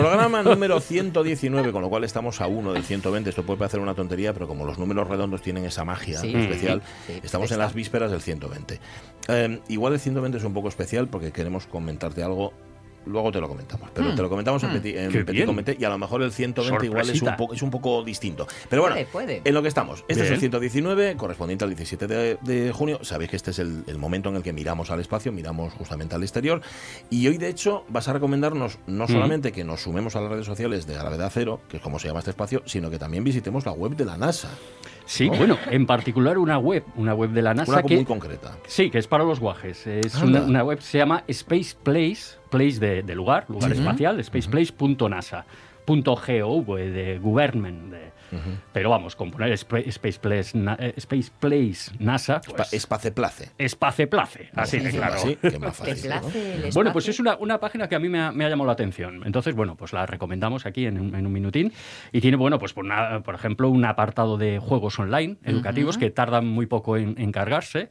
Programa número 119, con lo cual estamos a uno del 120. Esto puede parecer una tontería, pero como los números redondos tienen esa magia Sí. especial, Sí, estamos en las vísperas del 120. Eh, igual el 120 es un poco especial porque queremos comentarte algo. Luego te lo comentamos, pero Hmm. te lo comentamos en, Petit, en Qué Petit bien. Comité y a lo mejor el 120 igual es un, poco, es un poco distinto. Pero bueno, Puede, puede. en lo que estamos. Este es el Bien. 119, correspondiente al 17 de, de junio. Sabéis que este es el, el momento en el que miramos al espacio, miramos justamente al exterior. Y hoy, de hecho, vas a recomendarnos no solamente que nos sumemos a las redes sociales de Gravedad Cero, que es como se llama este espacio, sino que también visitemos la web de la NASA. Sí, bueno, en particular una web, una web de la NASA Una que muy concreta. Sí, que es para los guajes. Es una, una web, se llama Space Place, place de, de lugar, lugar espacial, spaceplace.nasa, .gov, de government. de- Pero vamos, con poner Spa- Space Place, na- eh, Space Place NASA, pues, Espace Place. espace place, así de claro. así, que más ¿Te fácil, ¿no? place el Bueno, pues es una, una página que a mí me ha, me ha llamado la atención. Entonces, bueno, pues la recomendamos aquí en, un- en un minutín. Y tiene, bueno, pues por, una- por ejemplo, un apartado de juegos online educativos que tardan muy poco en, en cargarse.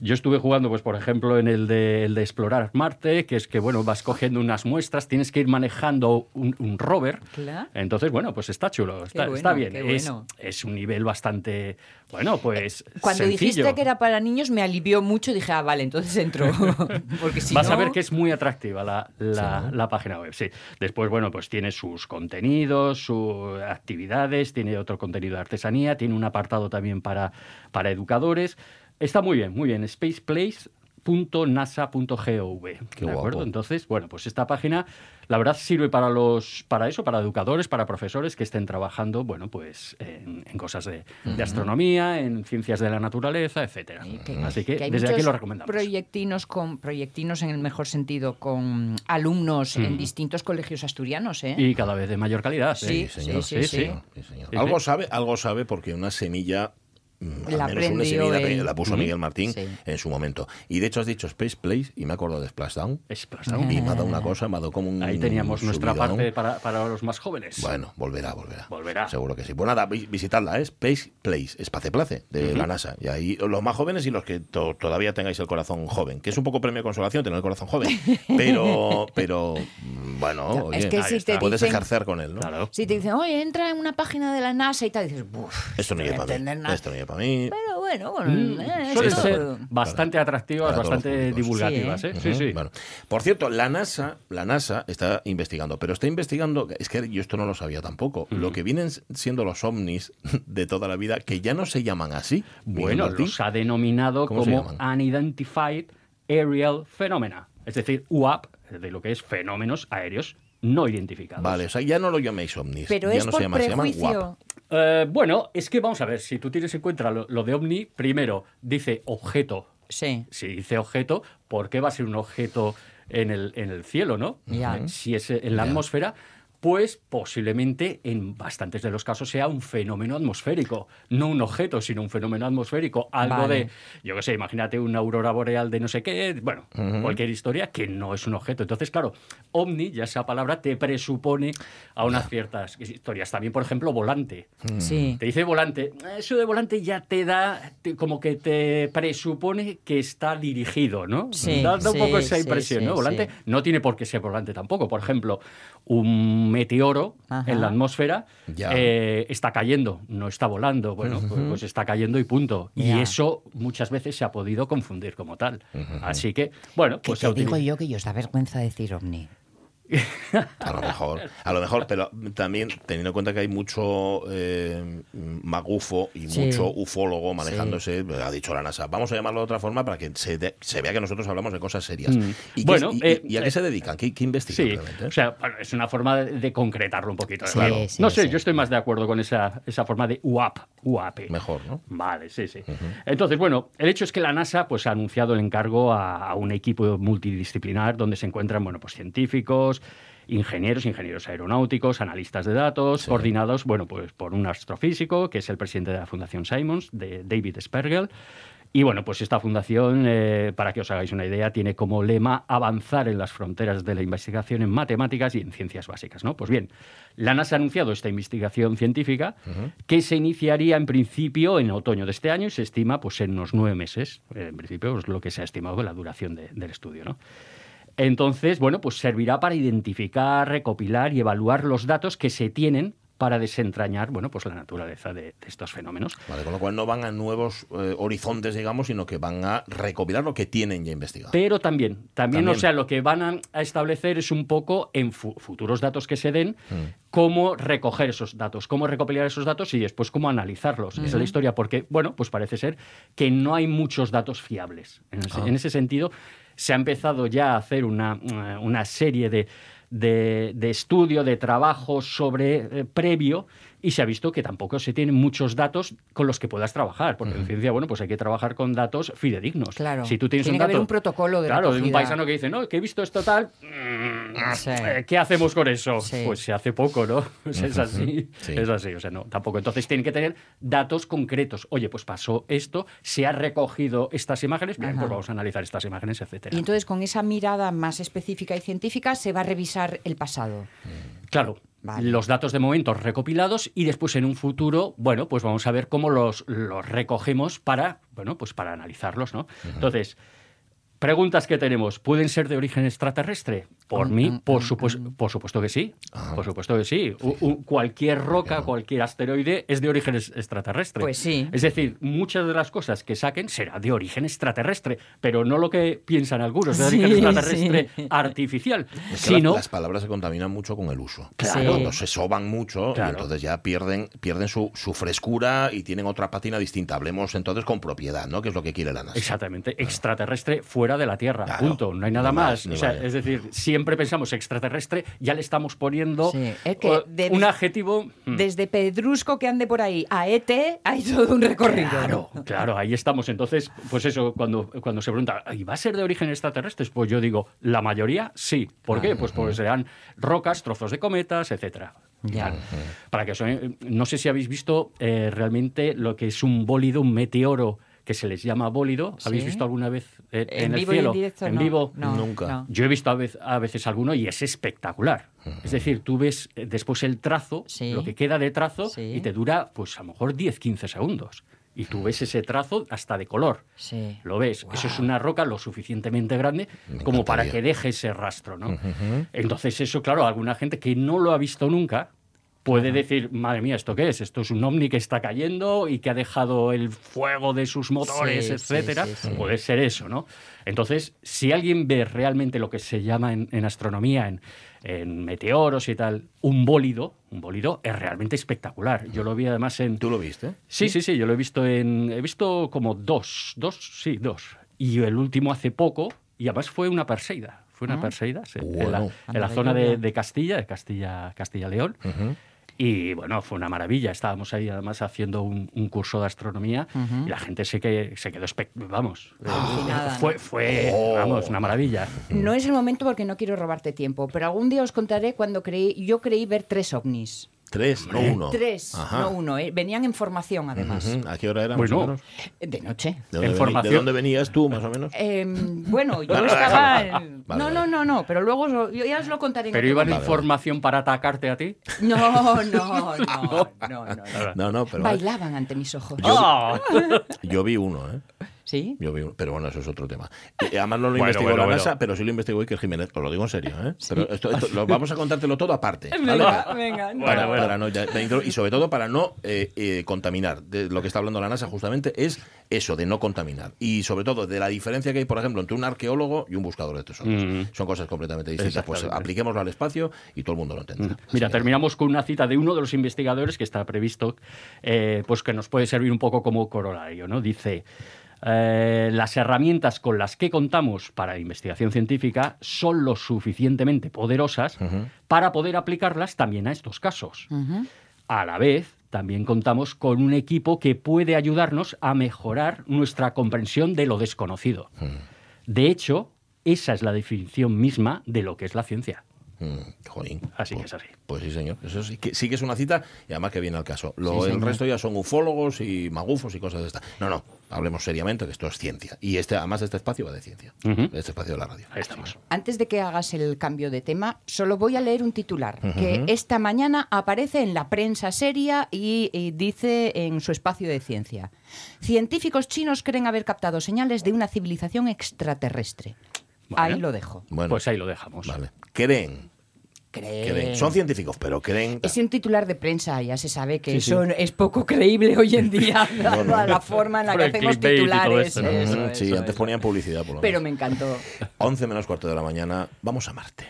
Yo estuve jugando, pues por ejemplo, en el de, el de Explorar Marte, que es que, bueno, vas cogiendo unas muestras, tienes que ir manejando un, un rover. Claro. Entonces, bueno, pues está chulo, está, bueno, está bien. Es, bueno. es un nivel bastante, bueno, pues Cuando sencillo. dijiste que era para niños me alivió mucho. Dije, ah, vale, entonces entro. Porque si Vas no... a ver que es muy atractiva la, la- la página web, sí. Después, bueno, pues tiene sus contenidos, sus actividades, tiene otro contenido de artesanía, tiene un apartado también para, para educadores. Está muy bien, muy bien. spaceplace.nasa.gov. Qué ¿De acuerdo? guapo. Entonces, bueno, pues esta página, la verdad, sirve para los, para eso, para educadores, para profesores que estén trabajando, bueno, pues en, en cosas de, de astronomía, en ciencias de la naturaleza, etcétera. Sí, que- Así que, desde aquí lo recomendamos. Proyectinos, con, proyectinos en el mejor sentido, con alumnos en distintos colegios asturianos, ¿eh? Y cada vez de mayor calidad. Sí, ¿eh? sí, señor. sí, sí. Sí, señor. Sí, Algo sí. sabe, algo sabe porque una semilla mm, al La menos una semilla la puso Miguel Martín Sí. en su momento. Y de hecho has dicho Space Place y me acuerdo de Splashdown. Splashdown. Y me ha dado una cosa, me ha dado como un Ahí teníamos nuestra parte para, para los más jóvenes. Bueno, volverá, volverá. Volverá. Seguro que sí. Pues nada, vi- visitadla, es Space Place, Espace Place, de la NASA. Y ahí los más jóvenes y los que to- todavía tengáis el corazón joven, que es un poco premio de consolación tener el corazón joven. Pero, pero mm, bueno, Ya, oye, es que ahí si está. te puedes dicen, ejercer con él, ¿no? Claro. si te dicen, oye, entra en una página de la NASA y tal, dices, uff, Esto no llega para entender mí. nada. Esto no para mí. Pero bueno, bueno, Mm, eh, Suelen esto- ser bastante atractivas, Para bastante divulgativas. Sí, ¿eh? ¿eh? Sí, sí. Ujú, bueno. Por cierto, la NASA, la NASA está investigando, pero está investigando, es que yo esto no lo sabía tampoco, lo que vienen siendo los ovnis de toda la vida, que ya no se llaman así. Bueno, Martín. los ha denominado ¿Cómo se como? Unidentified Aerial Phenomena, es decir, UAP, de lo que es fenómenos aéreos no identificados. Vale, o sea, ya no lo llaméis ovnis. Pero ya es no por se llama, se prejuicio. WAP. Eh, bueno, es que vamos a ver, si tú tienes en cuenta lo, lo de ovni, primero dice objeto. Sí. Si dice objeto, ¿por qué va a ser un objeto en el, en el cielo, no? Ya. Si es en la atmósfera, pues posiblemente en bastantes de los casos sea un fenómeno atmosférico, no un objeto, sino un fenómeno atmosférico, algo Vale. de, yo qué sé, imagínate una aurora boreal de no sé qué, bueno, cualquier historia que no es un objeto. Entonces, claro, ovni, ya esa palabra te presupone a unas ciertas historias. También, por ejemplo, volante. Sí. Te dice volante. Eso de volante ya te da, te- como que te presupone que está dirigido, ¿no? Sí, da, da un sí, poco esa sí, impresión, sí, ¿no? Volante sí. no tiene por qué ser volante tampoco. Por ejemplo, un meteoro Ajá. en la atmósfera eh, está cayendo, no está volando. Bueno, pues, pues está cayendo y punto. Y eso muchas veces se ha podido confundir como tal. Así que, bueno, pues te se digo yo que yo os da vergüenza decir ovni. A lo mejor, a lo mejor, pero también teniendo en cuenta que hay mucho eh, magufo y Sí. mucho ufólogo manejándose, ha dicho la NASA. Vamos a llamarlo de otra forma para que se, de- se vea que nosotros hablamos de cosas serias. Mm. ¿Y, Bueno, eh, y a qué eh, se dedican? ¿Qué, qué investigan Sí, realmente? o sea, es una forma de, de concretarlo un poquito. Claro. sí, no sé, yo estoy más de acuerdo con esa, esa forma de UAP, UAP. Mejor, ¿no? Vale, sí, sí. Entonces, bueno, el hecho es que la NASA pues, ha anunciado el encargo a, a un equipo multidisciplinar donde se encuentran bueno, pues, científicos, ingenieros, ingenieros aeronáuticos, analistas de datos, coordinados bueno, pues, por un astrofísico, que es el presidente de la Fundación Simons, de David Spergel. Y bueno, pues esta fundación, eh, para que os hagáis una idea, tiene como lema avanzar en las fronteras de la investigación en matemáticas y en ciencias básicas, ¿no? Pues bien, la NASA ha anunciado esta investigación científica que se iniciaría en principio en otoño de este año y se estima pues en unos nueve meses. En principio es lo que se ha estimado la duración de- del estudio, ¿no? Entonces, bueno, pues servirá para identificar, recopilar y evaluar los datos que se tienen para desentrañar bueno, pues la naturaleza de, estos fenómenos. Vale, con lo cual no van a nuevos eh, horizontes, digamos, sino que van a recopilar lo que tienen ya investigado. Pero también, también, o sea, lo que van a establecer es un poco en futuros datos que se den, mm. cómo recoger esos datos, cómo recopilar esos datos y después cómo analizarlos. Esa es la historia, porque, bueno, pues parece ser que no hay muchos datos fiables. En ese, ah. en ese sentido, se ha empezado ya a hacer una, una serie de de, estudio, de trabajo sobre eh, previo y se ha visto que tampoco se tienen muchos datos con los que puedas trabajar, porque en ciencia, bueno, pues hay que trabajar con datos fidedignos. Claro. Si tú tienes Tiene un que haber un protocolo de Claro, de un paisano que dice, no, que he visto esto tal, mm, eh, ¿qué hacemos con eso? Pues se hace poco, ¿no? Pues es así, es así, o sea, no, tampoco. Entonces tienen que tener datos concretos. Oye, pues pasó esto, se ha recogido estas imágenes, bien, pues vamos a analizar estas imágenes, etcétera. Y entonces con esa mirada más específica y científica se va a revisar el pasado. Claro, los datos de momento recopilados y después en un futuro, bueno, pues vamos a ver cómo los, los recogemos para, bueno, pues para analizarlos, ¿no? Entonces, Preguntas que tenemos, ¿pueden ser de origen extraterrestre? Por mí, mm, mm, por, mm, supuesto, por supuesto que sí. Por supuesto que sí. cualquier roca, cualquier asteroide es de origen extraterrestre. Pues sí. Es decir, muchas de las cosas que saquen será de origen extraterrestre, pero no lo que piensan algunos, de origen extraterrestre artificial. sino... las, palabras se contaminan mucho con el uso. Claro. Cuando se soban mucho, entonces ya pierden, pierden su, frescura y tienen otra patina distinta. Hablemos entonces con propiedad, ¿no? Que es lo que quiere la NASA. Exactamente. Extraterrestre fuera de la Tierra, punto, no hay nada más. es decir, siempre pensamos extraterrestre, ya le estamos poniendo un adjetivo. Mm. Desde Pedrusco que ande por ahí a ET hay todo un recorrido. Claro, claro, ahí estamos. Entonces, pues eso, cuando, cuando se pregunta, ¿y va a ser de origen extraterrestre? Pues yo digo, la mayoría sí. ¿Por qué? Pues porque serán rocas, trozos de cometas, etcétera. Ya. Para que eso, eh, no sé si habéis visto eh, realmente lo que es un bólido, un meteoro que se les llama bólido. ¿Habéis visto alguna vez en, el cielo? en, vivo? Nunca. Yo he visto a, veces alguno y es espectacular. Es decir, tú ves eh, después el trazo, lo que queda de trazo, y te dura, pues a lo mejor 10-15 segundos. Y tú ves ese trazo hasta de color. Lo ves. Eso es una roca lo suficientemente grande como para que deje ese rastro, ¿no? Entonces, eso, claro, alguna gente que no lo ha visto nunca, puede decir, madre mía, ¿esto qué es? Esto es un ovni que está cayendo y que ha dejado el fuego de sus motores, etcétera. puede ser eso, ¿no? Entonces, si alguien ve realmente lo que se llama en, astronomía, en, meteoros y tal, un bólido, un bólido es realmente espectacular. Yo lo vi además en... ¿Tú lo viste? Sí, sí, sí, yo lo he visto en... He visto como dos, dos, sí, dos. Y el último hace poco, y además fue una Perseida. Fue una ah. Perseida, en la, zona de, Castilla, de Castilla, Castilla-León. Y bueno, fue una maravilla. Estábamos ahí además haciendo un, curso de astronomía y la gente se, que, se quedó, vamos, eh, fue, fue oh. vamos, una maravilla. No es el momento porque no quiero robarte tiempo, pero algún día os contaré cuando creí, yo creí ver tres ovnis. Tres, no uno. Tres, no uno. ¿eh? Venían en formación, además. ¿A qué hora eran? Bueno, De noche. ¿De dónde, ¿De dónde, venías tú, más o menos? Em, bueno, yo estaba... no, no, no, no, pero luego yo ya os lo contaré. ¿Pero iban en formación para atacarte a ti? No, no, no, no, no. no, pero... Bailaban ante mis ojos. Yo, yo vi uno, ¿eh? ¿Sí? Yo pero bueno, eso es otro tema. Y además no lo investigó la NASA, pero sí lo investigó Iker Jiménez. Os lo digo en serio, ¿eh? Pero esto, lo, vamos a contártelo todo aparte. Venga, venga. Para, no, y sobre todo para no eh, eh, contaminar. De lo que está hablando la NASA justamente es eso, de no contaminar. Y sobre todo de la diferencia que hay, por ejemplo, entre un arqueólogo y un buscador de tesoros. Mm. Son cosas completamente distintas. Pues apliquémoslo al espacio y todo el mundo lo entenderá. Mm. Mira, terminamos con una cita de uno de los investigadores que está previsto, eh, pues que nos puede servir un poco como corolario, ¿no? Dice... Eh, las herramientas con las que contamos para investigación científica son lo suficientemente poderosas para poder aplicarlas también a estos casos. A la vez, también contamos con un equipo que puede ayudarnos a mejorar nuestra comprensión de lo desconocido. De hecho, esa es la definición misma de lo que es la ciencia. Mm, así que es así. Pues sí, señor. Eso sí que, sí que es una cita y además que viene al caso. Lo, el resto ya son ufólogos y magufos y cosas de estas. No, no. Hablemos seriamente que esto es ciencia. Y este, además este espacio va de ciencia. Este espacio de la radio. Ahí estamos. Antes de que hagas el cambio de tema, solo voy a leer un titular que esta mañana aparece en la prensa seria y dice en su espacio de ciencia. Científicos chinos creen haber captado señales de una civilización extraterrestre. Ahí lo dejo. Bueno, pues ahí lo dejamos. Vale. Creen son científicos, pero creen. Es un titular de prensa, ya se sabe que eso es poco creíble hoy en día, la forma en la que hacemos titulares. sí, antes ponían publicidad. Por lo pero me encantó. 11 menos cuarto de la mañana, vamos a Marte.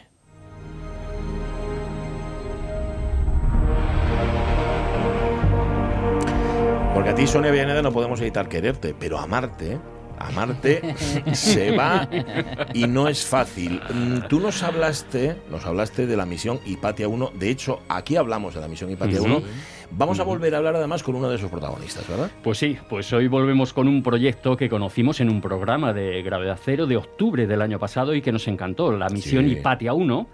Porque a ti, Sonia Villaneda, no podemos evitar quererte, pero a Marte a Marte se va y no es fácil. Mm, tú nos hablaste, nos hablaste de la misión Hipatia 1. De hecho, aquí hablamos de la misión Hipatia 1. Vamos a volver a hablar además con uno de sus protagonistas, ¿verdad? Pues sí, pues hoy volvemos con un proyecto que conocimos en un programa de Gravedad Cero de octubre del año pasado y que nos encantó, la misión Hipatia 1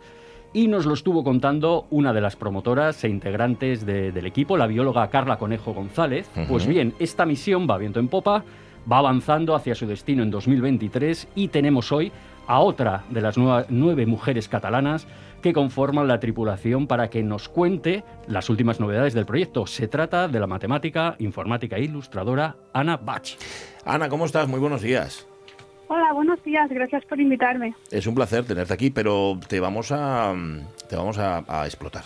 y nos lo estuvo contando una de las promotoras e integrantes del equipo, la bióloga Carla Conejo González. Pues bien, esta misión va viento en popa, va avanzando hacia su destino en 2023 y tenemos hoy a otra de las nueve mujeres catalanas que conforman la tripulación para que nos cuente las últimas novedades del proyecto. Se trata de la matemática, informática e ilustradora Ana Bach. Ana, ¿cómo estás? Muy buenos días. Hola, buenos días, gracias por invitarme. Es un placer tenerte aquí, pero te vamos a te vamos a, explotar.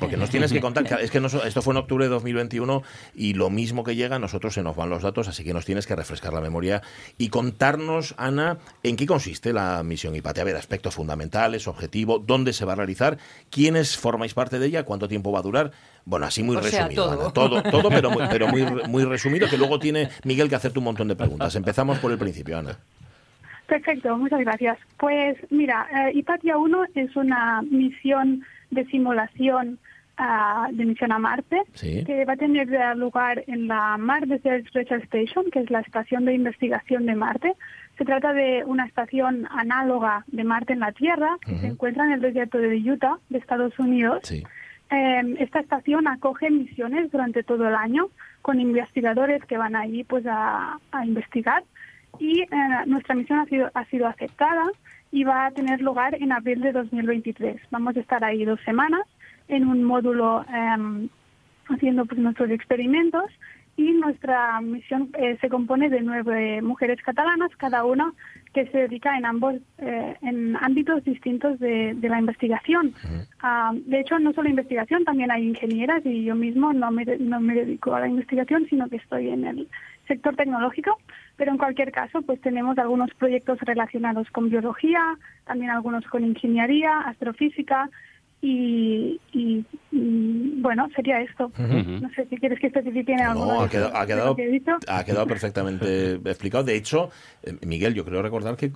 Porque nos tienes que contar, es que esto fue en octubre de 2021 y lo mismo que llega, nosotros se nos van los datos, así que nos tienes que refrescar la memoria y contarnos, Ana, en qué consiste la misión IPATE. A ver, aspectos fundamentales, objetivo, dónde se va a realizar, quiénes formáis parte de ella, cuánto tiempo va a durar. Bueno, así muy resumido, todo. todo, todo, pero, muy, pero muy, muy resumido, que luego tiene Miguel que hacerte un montón de preguntas. Empezamos por el principio, Ana. Perfecto, muchas gracias. Pues mira, eh, Hipatia 1 es una misión de simulación uh, de misión a Marte que va a tener lugar en la Mars Research Station, que es la estación de investigación de Marte. Se trata de una estación análoga de Marte en la Tierra que se encuentra en el desierto de Utah, de Estados Unidos. Eh, esta estación acoge misiones durante todo el año con investigadores que van allí pues a, a investigar y eh, nuestra misión ha sido, ha sido aceptada y va a tener lugar en abril de 2023. Vamos a estar ahí dos semanas en un módulo em, haciendo pues, nuestros experimentos y nuestra misión eh, se compone de nueve mujeres catalanas, cada una que se dedica en ambos eh, en ámbitos distintos de, la investigación. Ah, de hecho, no solo investigación, también hay ingenieras y yo mismo no me, no me dedico a la investigación, sino que estoy en el sector tecnológico, pero en cualquier caso, pues tenemos algunos proyectos relacionados con biología, también algunos con ingeniería, astrofísica y, bueno, sería esto. No sé si quieres que especifique algo. No, ha quedado, ha quedado, ha quedado perfectamente explicado. De hecho, eh, Miguel, yo creo recordar que,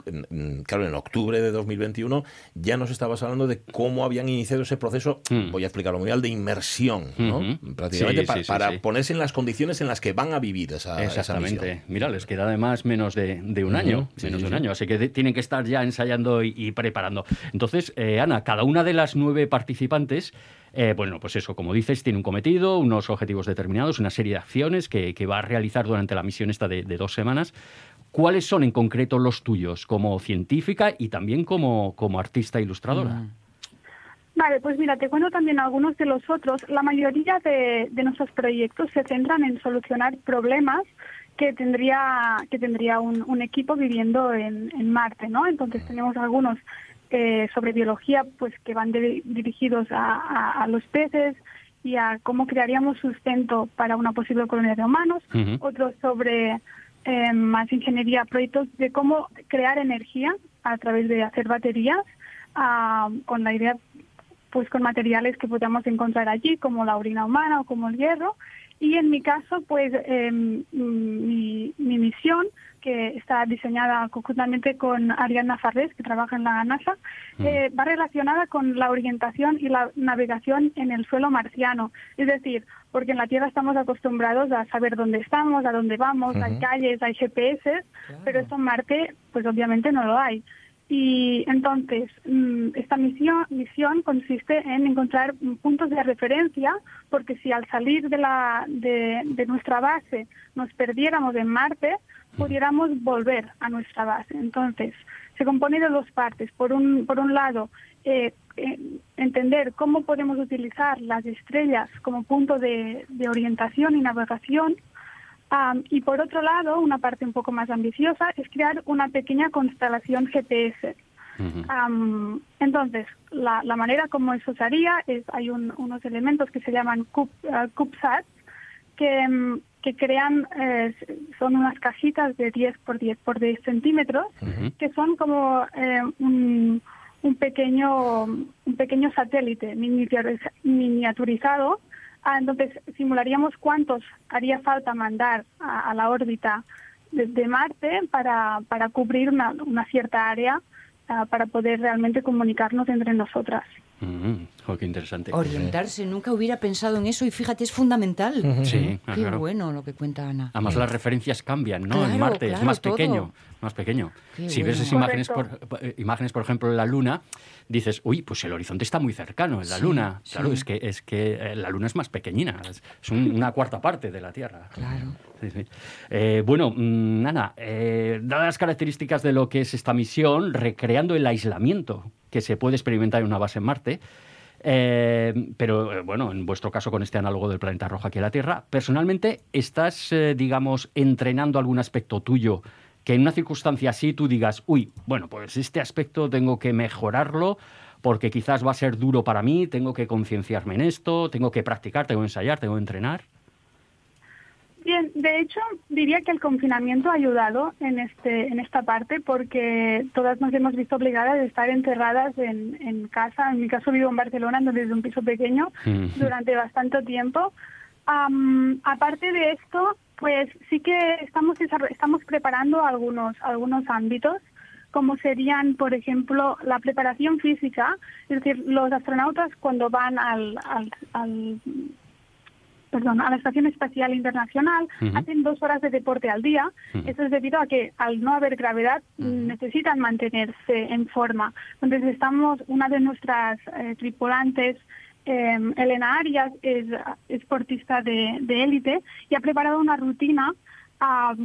claro, en octubre de 2021 ya nos estabas hablando de cómo habían iniciado ese proceso, mm. voy a explicarlo muy mal, de inmersión, ¿no? Prácticamente para ponerse en las condiciones en las que van a vivir esa, Exactamente. Mira, les queda además menos de, un año, menos de un año, así que tienen que estar ya ensayando y, preparando. Entonces, eh, Ana, cada una de las nueve participantes, eh, bueno, pues eso, como dices, tiene un cometido, unos objetivos determinados, una serie de acciones que, va a realizar durante la misión esta de, dos semanas. ¿Cuáles son en concreto los tuyos como científica y también como, como artista ilustradora? Mm. Vale, pues mira, te cuento también algunos de los otros. La mayoría de, nuestros proyectos se centran en solucionar problemas que tendría que tendría un, equipo viviendo en, en, Marte, ¿no? Entonces tenemos algunos eh, sobre biología, pues que van dirigidos a, los peces y a cómo crearíamos sustento para una posible colonia de humanos. Otros sobre eh, más ingeniería, proyectos de cómo crear energía a través de hacer baterías, ah, con la idea, pues con materiales que podamos encontrar allí, como la orina humana o como el hierro. Y en mi caso, pues mi, mi misión que está diseñada conjuntamente con Ariana Farrés, que trabaja en la NASA, mm. eh, va relacionada con la orientación y la navegación en el suelo marciano. Es decir, porque en la Tierra estamos acostumbrados a saber dónde estamos, a dónde vamos, hay calles, hay GPS, pero esto en Marte, pues obviamente no lo hay. Y entonces, mm, esta misión, misión consiste en encontrar puntos de referencia, porque si al salir de, la, de, de nuestra base nos perdiéramos en Marte, pudiéramos volver a nuestra base. Entonces, se compone de dos partes. Por un, por un lado, eh, eh, entender cómo podemos utilizar las estrellas como punto de, orientación y navegación. Y por otro lado, una parte un poco más ambiciosa es crear una pequeña constelación GPS. entonces, la, manera como eso se haría es, hay unos elementos que se llaman CubeSats, que, mm, que crean, eh, son unas cajitas de 10 por 10 por 10 centímetros, que son como eh, un, un, pequeño, un pequeño satélite miniaturizado. Ah, entonces, simularíamos cuántos haría falta mandar a, la órbita de, Marte para, para cubrir una, una cierta área ah, para poder realmente comunicarnos entre nosotras. Mm, oh, qué interesante. Orientarse, nunca hubiera pensado en eso y fíjate, es fundamental. Sí, Qué bueno lo que cuenta Ana. Además las referencias cambian, ¿no? en Marte es más pequeño, más pequeño. si ves esas imágenes por, eh, imágenes, por ejemplo, en la Luna, dices, uy, pues el horizonte está muy cercano en la Luna. Claro, es que, es que eh, la Luna es más pequeñina, es, una cuarta parte de la Tierra. Claro. Eh, bueno, mm, Ana, dadas las características de lo que es esta misión, recreando el aislamiento que se puede experimentar en una base en Marte. Eh, pero eh, bueno, en vuestro caso con este análogo del planeta rojo aquí en la Tierra, personalmente, ¿estás, eh, digamos, entrenando algún aspecto tuyo que en una circunstancia así tú digas, uy, bueno, pues este aspecto tengo que mejorarlo porque quizás va a ser duro para mí, tengo que concienciarme en esto, tengo que practicar, tengo que ensayar, tengo que entrenar? Bien, de hecho diría que el confinamiento ha ayudado en este en esta parte porque todas nos hemos visto obligadas a estar encerradas en, en casa. En mi caso vivo en Barcelona, desde un piso pequeño durante bastante tiempo. aparte de esto, pues sí que estamos estamos preparando algunos algunos ámbitos como serían, por ejemplo, la preparación física, es decir, los astronautas cuando van al, al perdón, a la Estación Espacial Internacional, hacen dos horas de deporte al día. Eso es debido a que al no haber gravedad necesitan mantenerse en forma. Entonces estamos, una de nuestras eh, tripulantes, eh, Elena Arias, es esportista de élite y ha preparado una rutina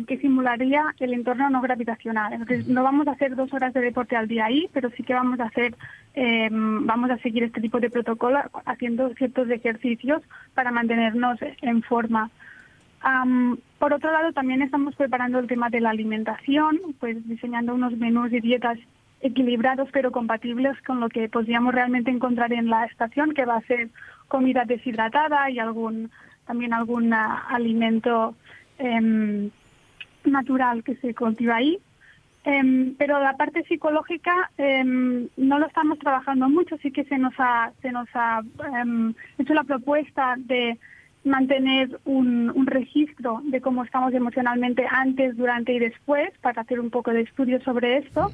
que simularía el entorno no gravitacional. Entonces, no vamos a hacer dos horas de deporte al día ahí, pero sí que vamos a hacer, eh, vamos a seguir este tipo de protocolo haciendo ciertos ejercicios para mantenernos en forma. por otro lado, también estamos preparando el tema de la alimentación, pues diseñando unos menús y dietas equilibrados pero compatibles con lo que podríamos realmente encontrar en la estación, que va a ser comida deshidratada y algún también algún alimento Em, natural que se cultiva ahí. Em, pero la parte psicológica em, no lo estamos trabajando mucho, sí que se nos ha, se nos ha hecho la propuesta de mantener un, un, registro de cómo estamos emocionalmente antes, durante y después, para hacer un poco de estudio sobre esto.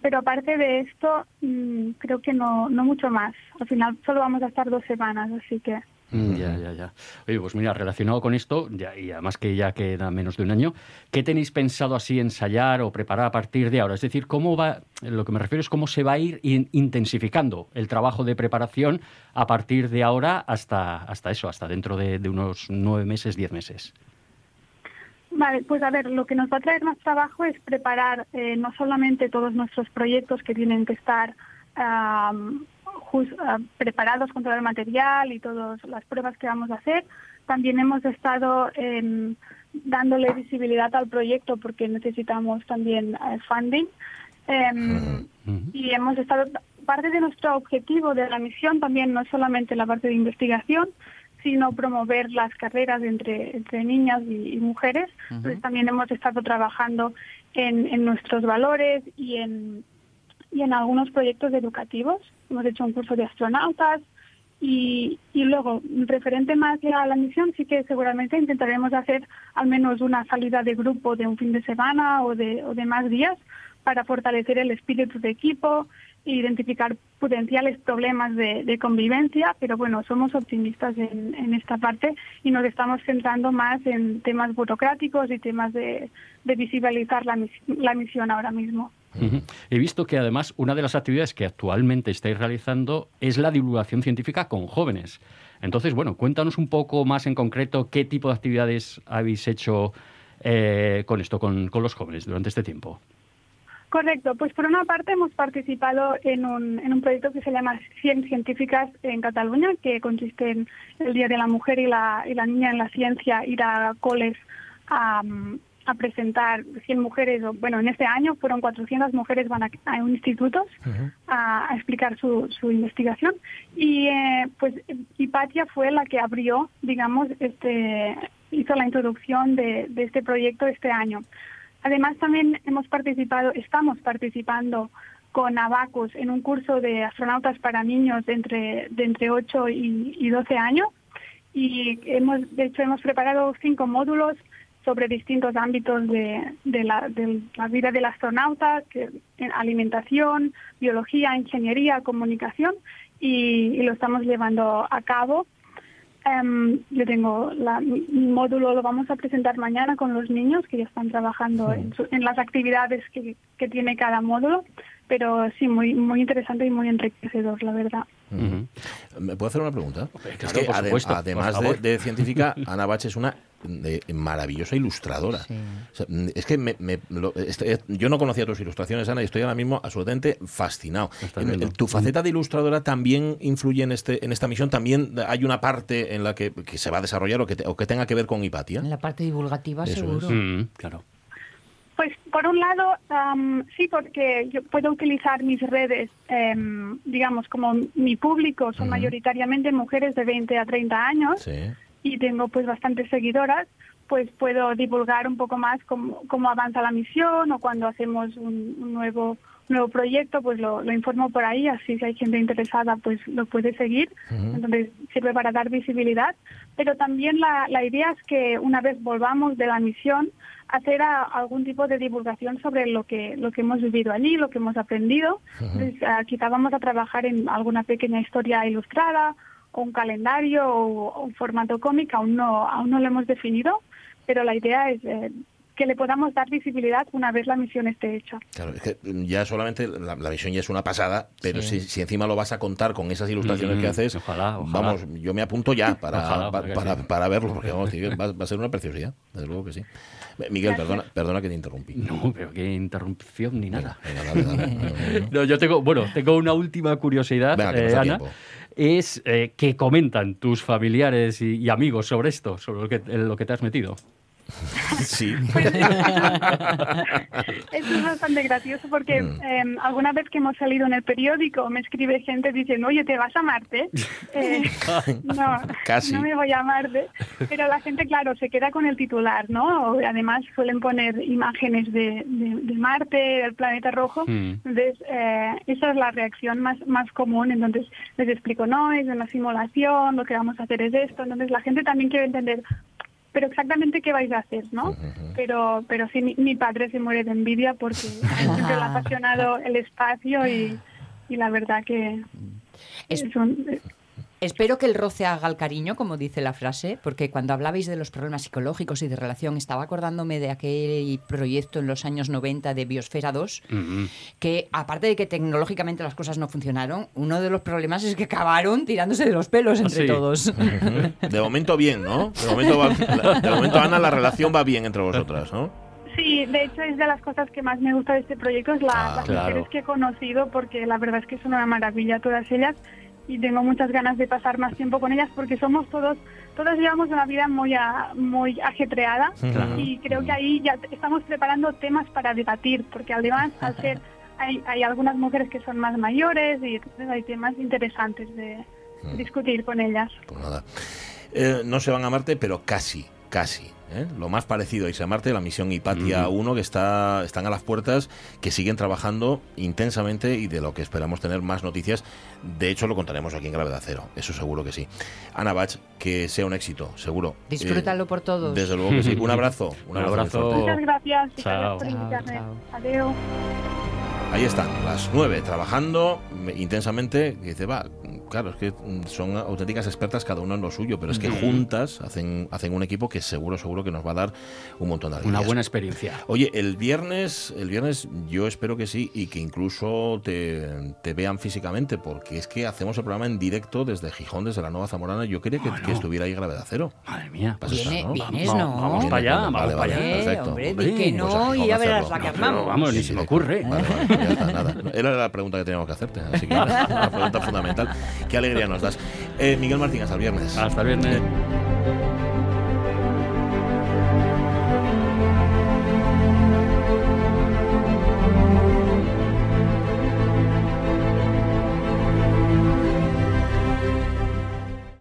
pero aparte de esto, mm, creo que no, no mucho más. Al final solo vamos a estar dos semanas, así que... Mm, ya, ya, ya. Oye, pues mira, relacionado con esto, ya, y además que ya queda menos de un año, ¿qué tenéis pensado así ensayar o preparar a partir de ahora? Es decir, ¿cómo va, lo que me refiero es cómo se va a ir intensificando el trabajo de preparación a partir de ahora hasta, hasta eso, hasta dentro de, unos nueve meses, diez meses? Vale, pues a ver, lo que nos va a traer más trabajo es preparar eh, no solamente todos nuestros proyectos que tienen que estar Ah, preparados con todo el material y todas las pruebas que vamos a hacer. También hemos estado em, dándole visibilidad al proyecto porque necesitamos también eh, funding. Em, y hemos estado, parte de nuestro objetivo de la misión también no es solamente la parte de investigación, sino promover las carreras entre, entre niñas y, mujeres. Entonces también hemos estado trabajando en, en nuestros valores y en, y en algunos proyectos educativos. Hemos hecho un curso de astronautas y, y luego, referente más a la misión, sí que seguramente intentaremos hacer al menos una salida de grupo de un fin de semana o de, o de más días para fortalecer el espíritu de equipo e identificar potenciales problemas de, convivencia, pero bueno, somos optimistas en, en, esta parte y nos estamos centrando más en temas burocráticos y temas de, de visibilizar la, la misión ahora mismo. He visto que además una de las actividades que actualmente estáis realizando es la divulgación científica con jóvenes. Entonces, bueno, cuéntanos un poco más en concreto qué tipo de actividades habéis hecho eh, con esto, con, los jóvenes durante este tiempo. Correcto, pues por una parte hemos participado en un, en un proyecto que se llama Ciencias Científicas en Cataluña, que consiste en el Día de la Mujer y la, y la Niña en la Ciencia, ir a coles a, a presentar 100 mujeres, o, bueno, en este año fueron 400 mujeres van a, a institutos a, a explicar su, su investigación. Y eh, pues Hipatia fue la que abrió, digamos, este hizo la introducción de, de este proyecto este año. Además también hemos participado, estamos participando con Abacus en un curso de astronautas para niños de entre, de entre 8 y, y 12 años. Y hemos, de hecho hemos preparado cinco módulos sobre distintos ámbitos de, de, la, de la vida del astronauta, que, en alimentación, biología, ingeniería, comunicación, y, y lo estamos llevando a cabo. Em, yo tengo la, mi módulo, lo vamos a presentar mañana con los niños que ya están trabajando en, su- en las actividades que, que tiene cada módulo, pero sí, muy, muy interesante y muy enriquecedor, la verdad. ¿Me puedo hacer una pregunta? Es claro, que por ade- supuesto, por además de, favor. de científica, Ana Bach es una de- maravillosa ilustradora. Sí. O sea, mm, es que me- me- lo- este- yo no conocía tus ilustraciones, Ana, y estoy ahora mismo absolutamente fascinado. En- ¿Tu faceta de ilustradora también influye en, este, en esta misión? ¿También hay una parte en la que, que se va a desarrollar o que, te- o que tenga que ver con Hipatia? En la parte divulgativa, Eso seguro. Mm, claro. Pues por un lado, am, sí, porque yo puedo utilizar mis redes, em, digamos, como mi público son mayoritariamente mujeres de 20 a 30 años Sí. y tengo pues bastantes seguidoras, pues puedo divulgar un poco más cómo, cómo avanza la misión o cuando hacemos un, un nuevo nuevo proyecto, pues lo, lo informo por ahí, así si hay gente interesada, pues lo puede seguir. Entonces sirve para dar visibilidad. Pero también la, la idea es que una vez volvamos de la misión, hacer a- algún tipo de divulgación sobre lo que lo que hemos vivido allí, lo que hemos aprendido. Entonces, ah, quizá vamos a trabajar en alguna pequeña historia ilustrada o un calendario o, o un formato cómic, aún no aún no lo hemos definido, pero la idea es eh, que le podamos dar visibilidad una vez la misión esté hecha. Claro, es que mm, ya solamente la, la misión ya es una pasada, pero Sí. si, si encima lo vas a contar con esas ilustraciones Mm, que haces, ojalá, ojalá. vamos, yo me apunto ya para, Ojalá, para, sí. para verlo, porque vamos, tío, va, va a ser una preciosidad, desde luego que sí. Eh, Miguel, Gracias. perdona, perdona que te interrumpí. No, pero qué interrupción ni nada. Venga, dale, dale. No, no, yo tengo, bueno, tengo una última curiosidad, Venga, que eh, Ana. tiempo. Es eh, qué comentan tus familiares y, y amigos sobre esto, sobre que, lo que te has metido. Sí. Esto es bastante gracioso porque Mm. eh, alguna vez que hemos salido en el periódico me escribe gente diciendo, oye, ¿te vas a Marte? Eh, no, Casi. no me voy a Marte. Pero la gente, claro, se queda con el titular, ¿no? Además suelen poner imágenes de, de- de Marte, del planeta rojo. Mm. Entonces, eh, esa es la reacción más, más común. Entonces, les explico, no, es una simulación, lo que vamos a hacer es esto. Entonces, la gente también quiere entender, pero exactamente qué vais a hacer, ¿no? Pero, pero sí, mi, mi padre se muere de envidia porque siempre le ha apasionado el espacio y, y la verdad que Es- es un- Espero que el roce haga el cariño, como dice la frase, porque cuando hablabais de los problemas psicológicos y de relación, estaba acordándome de aquel proyecto en los años 90 de Biosfera 2, Mm, que aparte de que tecnológicamente las cosas no funcionaron, uno de los problemas es que acabaron tirándose de los pelos entre Sí. todos. De momento bien, ¿no? De momento, va- de momento, Ana, la relación va bien entre vosotras, ¿no? Sí, de hecho es de las cosas que más me gusta de este proyecto, es la, Ah, las claro. mujeres que he conocido, porque la verdad es que son una maravilla todas ellas y tengo muchas ganas de pasar más tiempo con ellas porque somos todos, todos llevamos una vida muy, a- muy ajetreada Claro. y creo que ahí ya estamos preparando temas para debatir, porque además al ser, hay, hay algunas mujeres que son más mayores y entonces hay temas interesantes de discutir con ellas. Pues nada. Eh, no se van a Marte, pero casi, casi. ¿Eh? Lo más parecido a irse a Marte, la misión Hipatia 1, que está, están a las puertas, que siguen trabajando intensamente y de lo que esperamos tener más noticias. De hecho, lo contaremos aquí en Gravedad Cero, eso seguro que sí. Ana Bach, que sea un éxito, seguro. Disfrútalo Eh, por todos. Desde luego que sí. Un abrazo. Un Un abrazo. Muchas gracias, y Chao. gracias por Chao, invitarme. chao. Adiós. Ahí están, las nueve, trabajando intensamente. Y dice, va, claro, es que mm, son auténticas expertas cada uno en lo suyo, pero es que juntas hacen, hacen un equipo que seguro, seguro que nos va a dar un montón de Una alegrías. buena experiencia. Oye, el viernes, el viernes yo espero que sí y que incluso te, te vean físicamente, porque es que hacemos el programa en directo desde Gijón, desde la Nueva Zamorana. Yo quería que, Bueno. que estuviera ahí Gravedad Cero. Madre mía. Vas a estar, Viene- ¿no? vienes, Vamos, ¿no? vamos Viene, para allá, vale, vamos vale, para allá. Eh, perfecto. hombre, que pues a no Gijón y ya verás la que armamos. vamos, ni se me ocurre. Vale, vale, pues ya está, nada. Era la pregunta que teníamos que hacerte, así que una pregunta fundamental. Qué alegría nos das. Eh, Miguel Martín, hasta el viernes. Hasta el viernes.